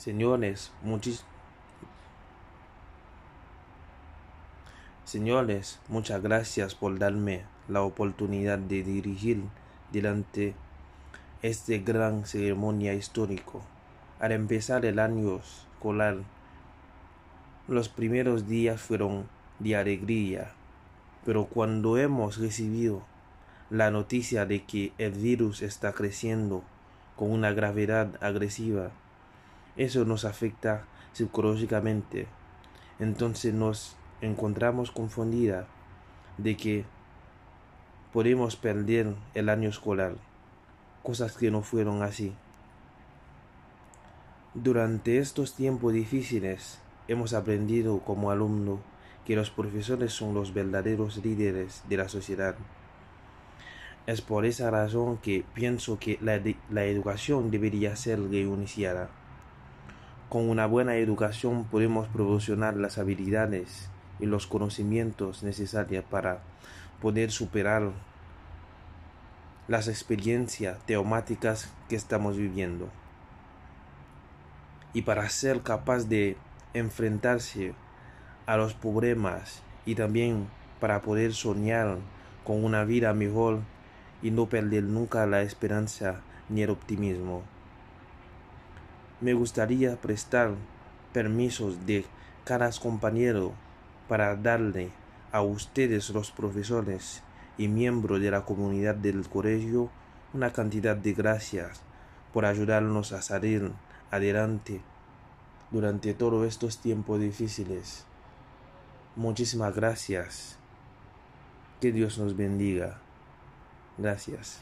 Señores, Señores, muchas gracias por darme la oportunidad de dirigir delante esta gran ceremonia histórico. Al empezar el año escolar, los primeros días fueron de alegría, pero cuando hemos recibido la noticia de que el virus está creciendo con una gravedad agresiva, eso nos afecta psicológicamente. Entonces nos encontramos confundida de que podemos perder el año escolar, cosas que no fueron así. Durante estos tiempos difíciles hemos aprendido como alumno que los profesores son los verdaderos líderes de la sociedad. Es por esa razón que pienso que la, la educación debería ser reiniciada. Con una buena educación podemos proporcionar las habilidades y los conocimientos necesarios para poder superar las experiencias teomáticas que estamos viviendo y para ser capaz de enfrentarse a los problemas y también para poder soñar con una vida mejor y no perder nunca la esperanza ni el optimismo. Me gustaría prestar permisos de cada compañero para darle a ustedes los profesores y miembros de la comunidad del colegio una cantidad de gracias por ayudarnos a salir adelante durante todos estos tiempos difíciles. Muchísimas gracias. Que Dios nos bendiga. Gracias.